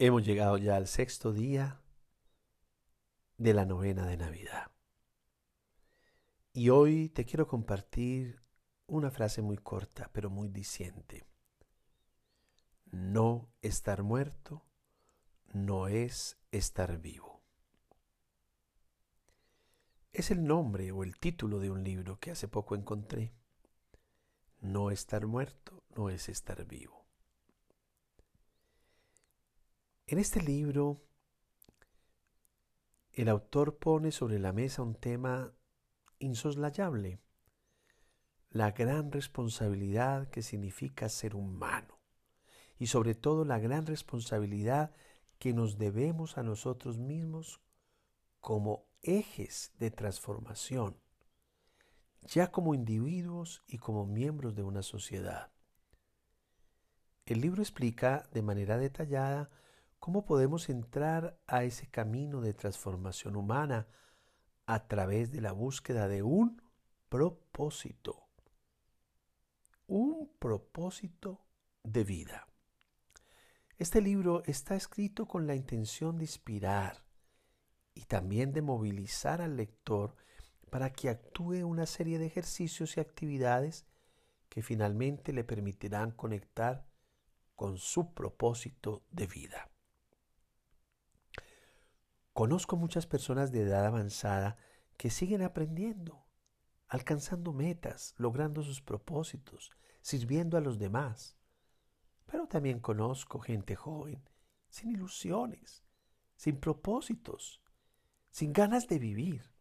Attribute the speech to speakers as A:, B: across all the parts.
A: Hemos llegado ya al sexto día de la novena de Navidad. Y hoy te quiero compartir una frase muy corta, pero muy diciente. No estar muerto no es estar vivo. Es el nombre o el título de un libro que hace poco encontré. No estar muerto no es estar vivo. En este libro, el autor pone sobre la mesa un tema insoslayable, la gran responsabilidad que significa ser humano y sobre todo la gran responsabilidad que nos debemos a nosotros mismos como ejes de transformación, ya como individuos y como miembros de una sociedad. El libro explica de manera detallada ¿Cómo podemos entrar a ese camino de transformación humana a través de la búsqueda de un propósito? Un propósito de vida. Este libro está escrito con la intención de inspirar y también de movilizar al lector para que actúe una serie de ejercicios y actividades que finalmente le permitirán conectar con su propósito de vida. Conozco muchas personas de edad avanzada que siguen aprendiendo, alcanzando metas, logrando sus propósitos, sirviendo a los demás. Pero también conozco gente joven, sin ilusiones, sin propósitos, sin ganas de vivir.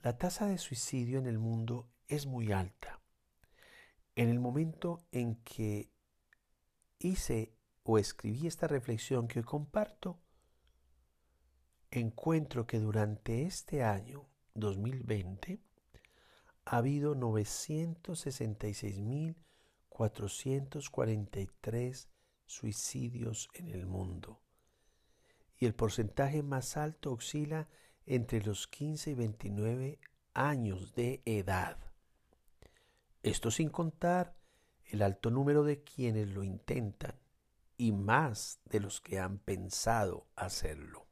A: La tasa de suicidio en el mundo es muy alta. En el momento en que hice o escribí esta reflexión que hoy comparto, encuentro que durante este año 2020 ha habido 966.443 suicidios en el mundo y el porcentaje más alto oscila entre los 15 y 29 años de edad. Esto sin contar el alto número de quienes lo intentan y más de los que han pensado hacerlo.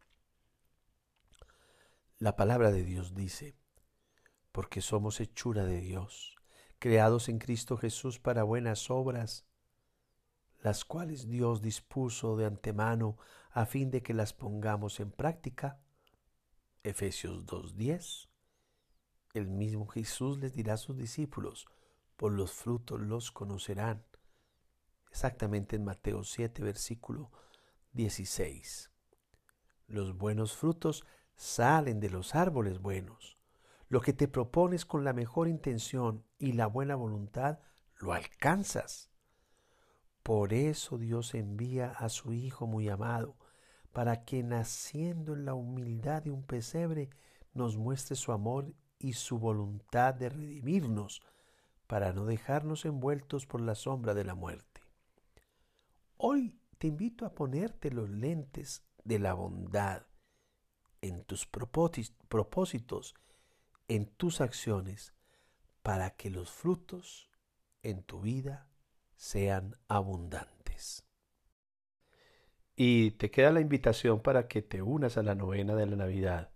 A: La palabra de Dios dice, porque somos hechura de Dios, creados en Cristo Jesús para buenas obras, las cuales Dios dispuso de antemano a fin de que las pongamos en práctica. Efesios 2.10. El mismo Jesús les dirá a sus discípulos, por los frutos los conocerán. Exactamente en Mateo 7, versículo 16. Los buenos frutos salen de los árboles buenos. Lo que te propones con la mejor intención y la buena voluntad, lo alcanzas. Por eso Dios envía a su Hijo muy amado, para que naciendo en la humildad de un pesebre, nos muestre su amor y su voluntad de redimirnos, para no dejarnos envueltos por la sombra de la muerte. Hoy te invito a ponerte los lentes de la bondad en tus propósitos, en tus acciones, para que los frutos en tu vida sean abundantes. Y te queda la invitación para que te unas a la novena de la Navidad,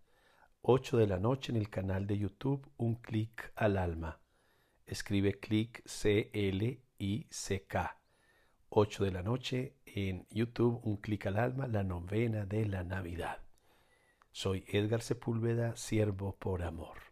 A: 8 de la noche en el canal de YouTube Un clic al alma. Escribe clic C-L-I-C-K. 8 de la noche en YouTube Un clic al alma, la novena de la Navidad. Soy Edgar Sepúlveda, siervo por amor.